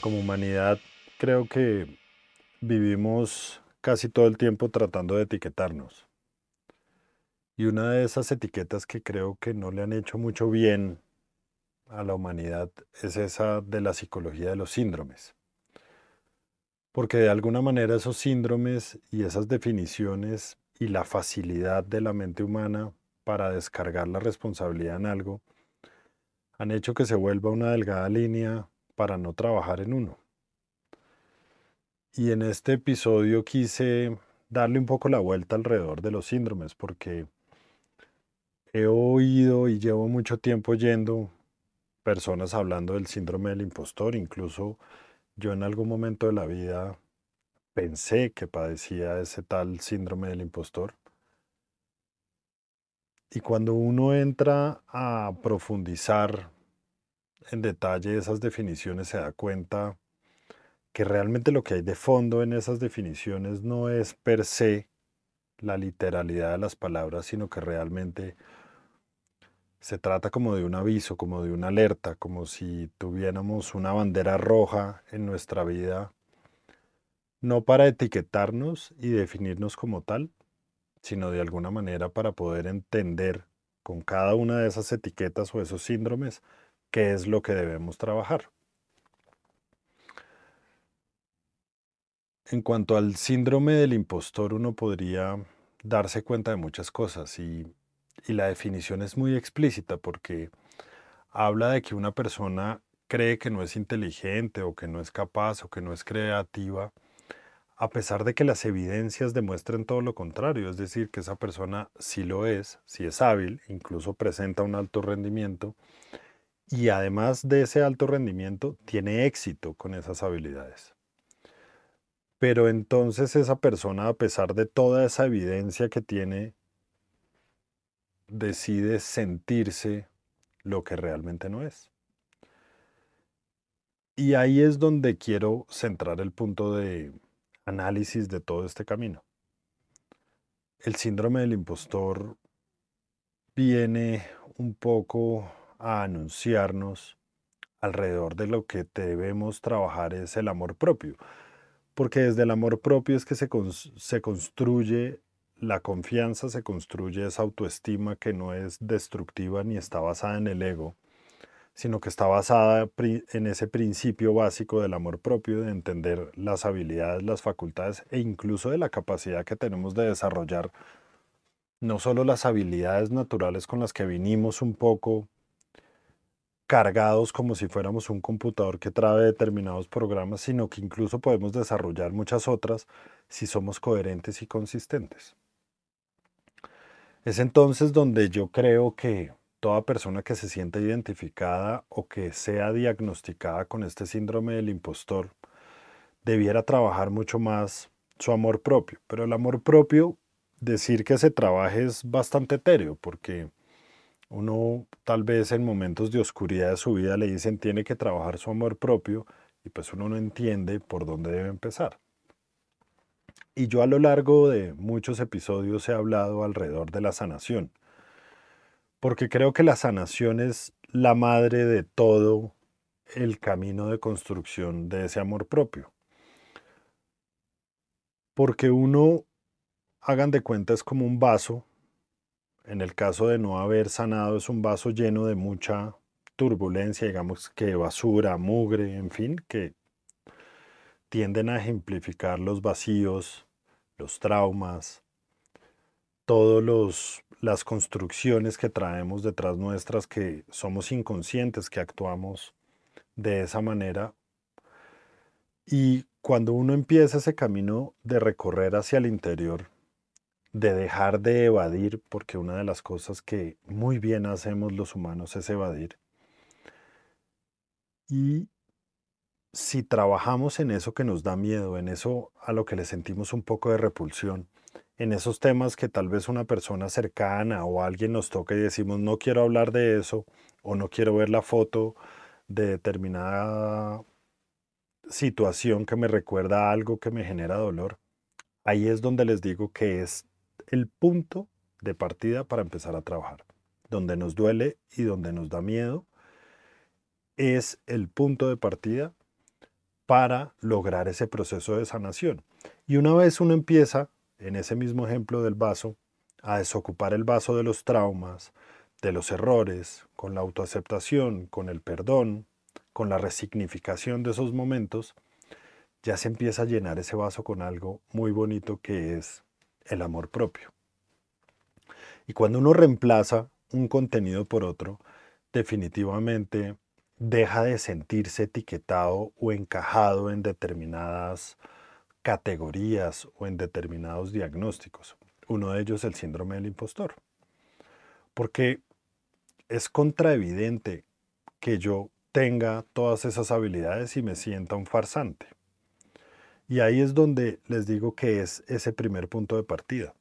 Como humanidad creo que vivimos casi todo el tiempo tratando de etiquetarnos. Y una de esas etiquetas que creo que no le han hecho mucho bien a la humanidad es esa de la psicología de los síndromes. Porque de alguna manera esos síndromes y esas definiciones y la facilidad de la mente humana para descargar la responsabilidad en algo han hecho que se vuelva una delgada línea para no trabajar en uno. Y en este episodio quise darle un poco la vuelta alrededor de los síndromes porque he oído y llevo mucho tiempo yendo personas hablando del síndrome del impostor. Incluso yo en algún momento de la vida pensé que padecía ese tal síndrome del impostor. Y cuando uno entra a profundizar en detalle esas definiciones se da cuenta que realmente lo que hay de fondo en esas definiciones no es per se la literalidad de las palabras, sino que realmente se trata como de un aviso, como de una alerta, como si tuviéramos una bandera roja en nuestra vida, no para etiquetarnos y definirnos como tal, sino de alguna manera para poder entender con cada una de esas etiquetas o esos síndromes qué es lo que debemos trabajar. En cuanto al síndrome del impostor, uno podría darse cuenta de muchas cosas y la definición es muy explícita porque habla de que una persona cree que no es inteligente o que no es capaz o que no es creativa, a pesar de que las evidencias demuestren todo lo contrario, es decir, que esa persona sí lo es, sí es hábil, incluso presenta un alto rendimiento y además de ese alto rendimiento tiene éxito con esas habilidades. Pero entonces esa persona, a pesar de toda esa evidencia que tiene decide sentirse lo que realmente no es. Y ahí es donde quiero centrar el punto de análisis de todo este camino. El síndrome del impostor viene un poco a anunciarnos alrededor de lo que debemos trabajar es el amor propio, porque desde el amor propio es que se, se construye la confianza se construye esa autoestima que no es destructiva ni está basada en el ego, sino que está basada en ese principio básico del amor propio, de entender las habilidades, las facultades e incluso de la capacidad que tenemos de desarrollar no solo las habilidades naturales con las que vinimos un poco cargados como si fuéramos un computador que trae determinados programas, sino que incluso podemos desarrollar muchas otras si somos coherentes y consistentes. Es entonces donde yo creo que toda persona que se sienta identificada o que sea diagnosticada con este síndrome del impostor debiera trabajar mucho más su amor propio. Pero el amor propio, decir que se trabaje es bastante etéreo porque uno tal vez en momentos de oscuridad de su vida le dicen tiene que trabajar su amor propio y pues uno no entiende por dónde debe empezar. Y yo a lo largo de muchos episodios he hablado alrededor de la sanación, porque creo que la sanación es la madre de todo el camino de construcción de ese amor propio. Porque uno, hagan de cuenta, es como un vaso. En el caso de no haber sanado, es un vaso lleno de mucha turbulencia, digamos que basura, mugre, en fin, que tienden a ejemplificar los vacíos los traumas, todas las construcciones que traemos detrás nuestras que somos inconscientes, que actuamos de esa manera. Y cuando uno empieza ese camino de recorrer hacia el interior, de dejar de evadir, porque una de las cosas que muy bien hacemos los humanos es evadir, y si trabajamos en eso que nos da miedo, en eso a lo que le sentimos un poco de repulsión, en esos temas que tal vez una persona cercana o alguien nos toca y decimos no quiero hablar de eso o no quiero ver la foto de determinada situación que me recuerda algo que me genera dolor, ahí es donde les digo que es el punto de partida para empezar a trabajar. Donde nos duele y donde nos da miedo es el punto de partida para lograr ese proceso de sanación. Y una vez uno empieza, en ese mismo ejemplo del vaso, a desocupar el vaso de los traumas, de los errores, con la autoaceptación, con el perdón, con la resignificación de esos momentos, ya se empieza a llenar ese vaso con algo muy bonito que es el amor propio. Y cuando uno reemplaza un contenido por otro, definitivamente deja de sentirse etiquetado o encajado en determinadas categorías o en determinados diagnósticos. Uno de ellos el síndrome del impostor. Porque es contraevidente que yo tenga todas esas habilidades y me sienta un farsante. Y ahí es donde les digo que es ese primer punto de partida.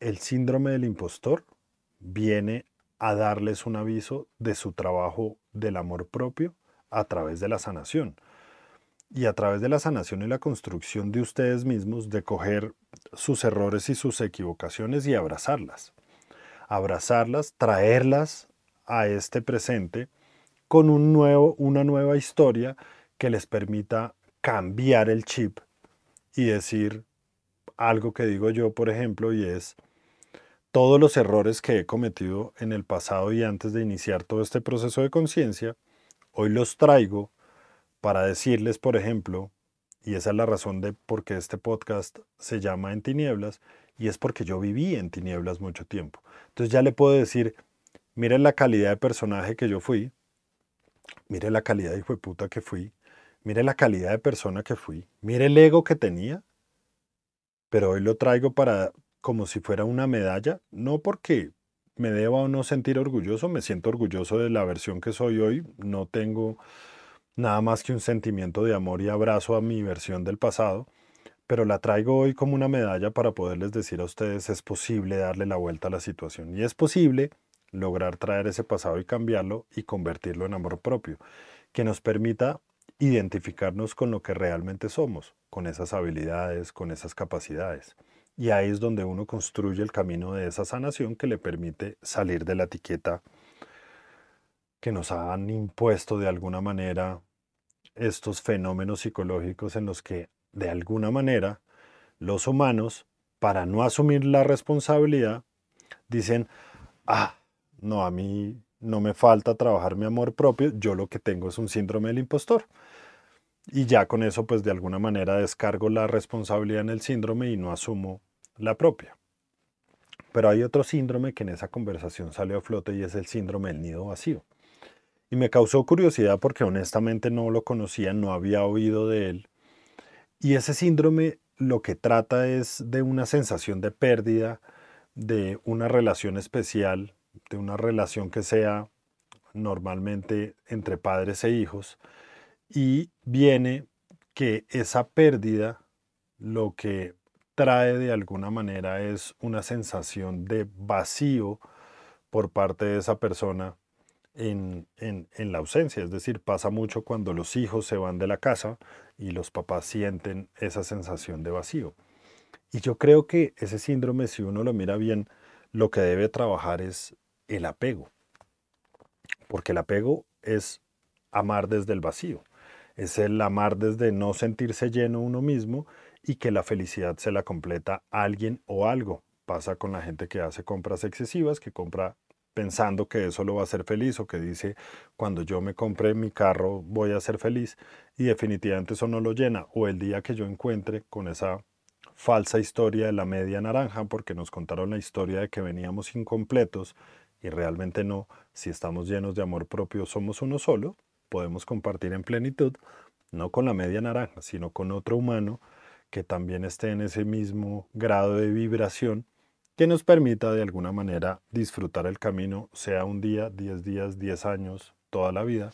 El síndrome del impostor viene a darles un aviso de su trabajo del amor propio a través de la sanación. Y a través de la sanación y la construcción de ustedes mismos, de coger sus errores y sus equivocaciones y abrazarlas. Abrazarlas, traerlas a este presente con un nuevo, una nueva historia que les permita cambiar el chip y decir algo que digo yo, por ejemplo, y es todos los errores que he cometido en el pasado y antes de iniciar todo este proceso de conciencia, hoy los traigo para decirles, por ejemplo, y esa es la razón de por qué este podcast se llama En Tinieblas, y es porque yo viví en tinieblas mucho tiempo. Entonces ya le puedo decir, miren la calidad de personaje que yo fui, mire la calidad de hijo de puta que fui, mire la calidad de persona que fui, mire el ego que tenía, pero hoy lo traigo para como si fuera una medalla, no porque me deba o no sentir orgulloso, me siento orgulloso de la versión que soy hoy, no tengo nada más que un sentimiento de amor y abrazo a mi versión del pasado, pero la traigo hoy como una medalla para poderles decir a ustedes es posible darle la vuelta a la situación y es posible lograr traer ese pasado y cambiarlo y convertirlo en amor propio, que nos permita identificarnos con lo que realmente somos, con esas habilidades, con esas capacidades. Y ahí es donde uno construye el camino de esa sanación que le permite salir de la etiqueta que nos han impuesto de alguna manera estos fenómenos psicológicos en los que de alguna manera los humanos, para no asumir la responsabilidad, dicen, ah, no, a mí no me falta trabajar mi amor propio, yo lo que tengo es un síndrome del impostor. Y ya con eso, pues de alguna manera descargo la responsabilidad en el síndrome y no asumo la propia. Pero hay otro síndrome que en esa conversación salió a flote y es el síndrome del nido vacío. Y me causó curiosidad porque honestamente no lo conocía, no había oído de él. Y ese síndrome lo que trata es de una sensación de pérdida, de una relación especial de una relación que sea normalmente entre padres e hijos, y viene que esa pérdida lo que trae de alguna manera es una sensación de vacío por parte de esa persona en, en, la ausencia. Es decir, pasa mucho cuando los hijos se van de la casa y los papás sienten esa sensación de vacío. Y yo creo que ese síndrome, si uno lo mira bien, lo que debe trabajar es el apego. Porque el apego es amar desde el vacío. Es el amar desde no sentirse lleno uno mismo y que la felicidad se la completa alguien o algo. Pasa con la gente que hace compras excesivas, que compra pensando que eso lo va a hacer feliz o que dice cuando yo me compre mi carro voy a ser feliz y definitivamente eso no lo llena. O el día que yo encuentre con esa falsa historia de la media naranja porque nos contaron la historia de que veníamos incompletos y realmente no, si estamos llenos de amor propio, somos uno solo, podemos compartir en plenitud, no con la media naranja, sino con otro humano que también esté en ese mismo grado de vibración que nos permita de alguna manera disfrutar el camino, sea un día, diez días, diez años, toda la vida.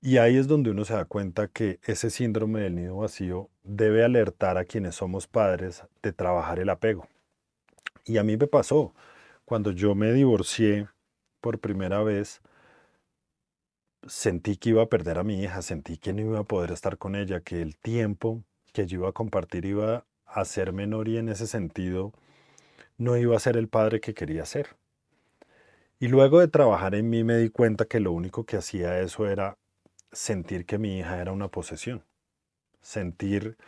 Y ahí es donde uno se da cuenta que ese síndrome del nido vacío debe alertar a quienes somos padres de trabajar el apego. Y a mí me pasó. Cuando yo me divorcié por primera vez, sentí que iba a perder a mi hija, sentí que no iba a poder estar con ella, que el tiempo que yo iba a compartir iba a ser menor y en ese sentido no iba a ser el padre que quería ser. Y luego de trabajar en mí me di cuenta que lo único que hacía eso era sentir que mi hija era una posesión, sentir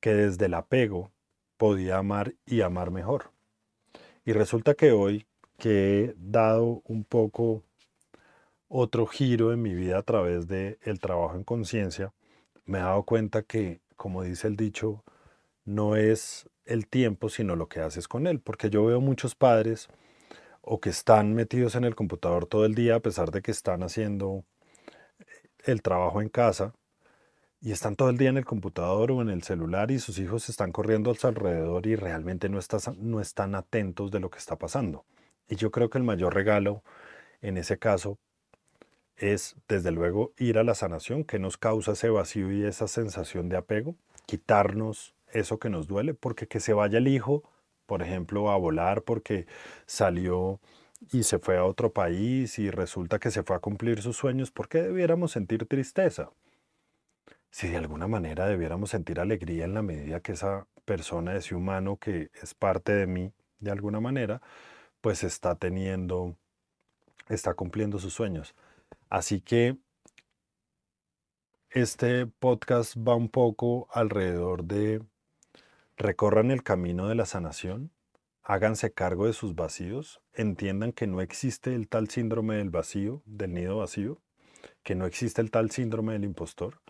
que desde el apego podía amar y amar mejor. Y resulta que hoy que he dado un poco otro giro en mi vida a través del el trabajo en conciencia, me he dado cuenta que, como dice el dicho, no es el tiempo, sino lo que haces con él. Porque yo veo muchos padres o que están metidos en el computador todo el día a pesar de que están haciendo el trabajo en casa y están todo el día en el computador o en el celular y sus hijos están corriendo a su alrededor y realmente no, no están atentos de lo que está pasando. Y yo creo que el mayor regalo en ese caso es, desde luego, ir a la sanación que nos causa ese vacío y esa sensación de apego, quitarnos eso que nos duele, porque que se vaya el hijo, por ejemplo, a volar porque salió y se fue a otro país y resulta que se fue a cumplir sus sueños, ¿por qué debiéramos sentir tristeza? Si de alguna manera debiéramos sentir alegría en la medida que esa persona, ese humano que es parte de mí, de alguna manera, pues está teniendo, está cumpliendo sus sueños. Así que este podcast va un poco alrededor de recorran el camino de la sanación, háganse cargo de sus vacíos, entiendan que no existe el tal síndrome del vacío, del nido vacío, que no existe el tal síndrome del impostor,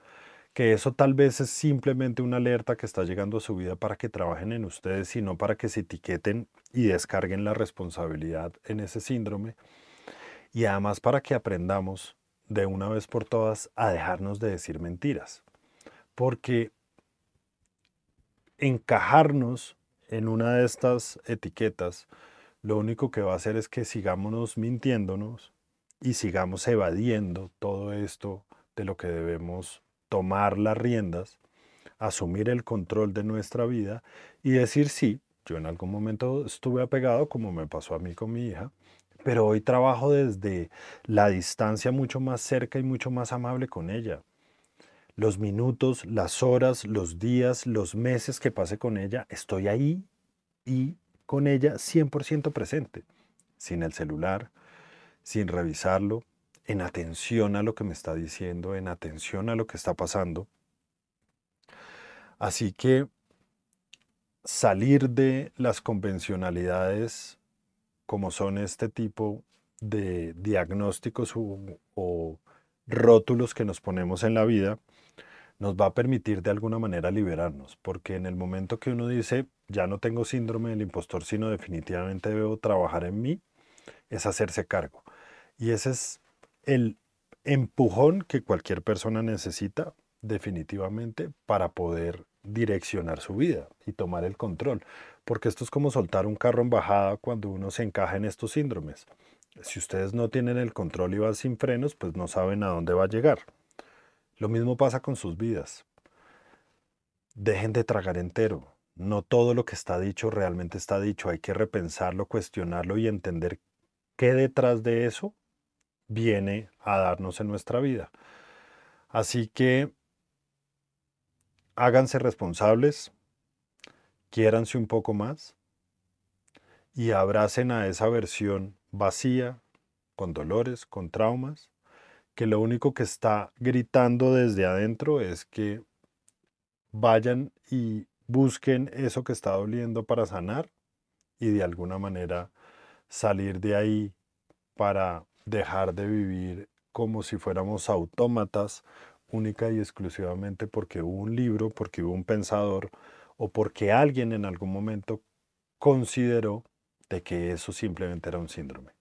que eso tal vez es simplemente una alerta que está llegando a su vida para que trabajen en ustedes, y no para que se etiqueten y descarguen la responsabilidad en ese síndrome, y además para que aprendamos de una vez por todas a dejarnos de decir mentiras, porque encajarnos en una de estas etiquetas, lo único que va a hacer es que sigamos mintiéndonos y sigamos evadiendo todo esto de lo que debemos tomar las riendas, asumir el control de nuestra vida y decir sí, yo en algún momento estuve apegado como me pasó a mí con mi hija, pero hoy trabajo desde la distancia mucho más cerca y mucho más amable con ella. Los minutos, las horas, los días, los meses que pase con ella, estoy ahí y con ella 100% presente, sin el celular, sin revisarlo, en atención a lo que me está diciendo, en atención a lo que está pasando. Así que salir de las convencionalidades como son este tipo de diagnósticos o, rótulos que nos ponemos en la vida, nos va a permitir de alguna manera liberarnos, porque en el momento que uno dice, ya no tengo síndrome del impostor, sino definitivamente debo trabajar en mí, es hacerse cargo. Y ese es el empujón que cualquier persona necesita definitivamente para poder direccionar su vida y tomar el control, porque esto es como soltar un carro en bajada cuando uno se encaja en estos síndromes. Si ustedes no tienen el control y van sin frenos, pues no saben a dónde va a llegar. Lo mismo pasa con sus vidas. Dejen de tragar entero. No todo lo que está dicho realmente está dicho. Hay que repensarlo, cuestionarlo y entender qué detrás de eso viene a darnos en nuestra vida. Así que háganse responsables, quiéranse un poco más y abracen a esa versión vacía, con dolores, con traumas, que lo único que está gritando desde adentro es que vayan y busquen eso que está doliendo para sanar y de alguna manera salir de ahí para dejar de vivir como si fuéramos autómatas única y exclusivamente porque hubo un libro, porque hubo un pensador o porque alguien en algún momento consideró de que eso simplemente era un síndrome.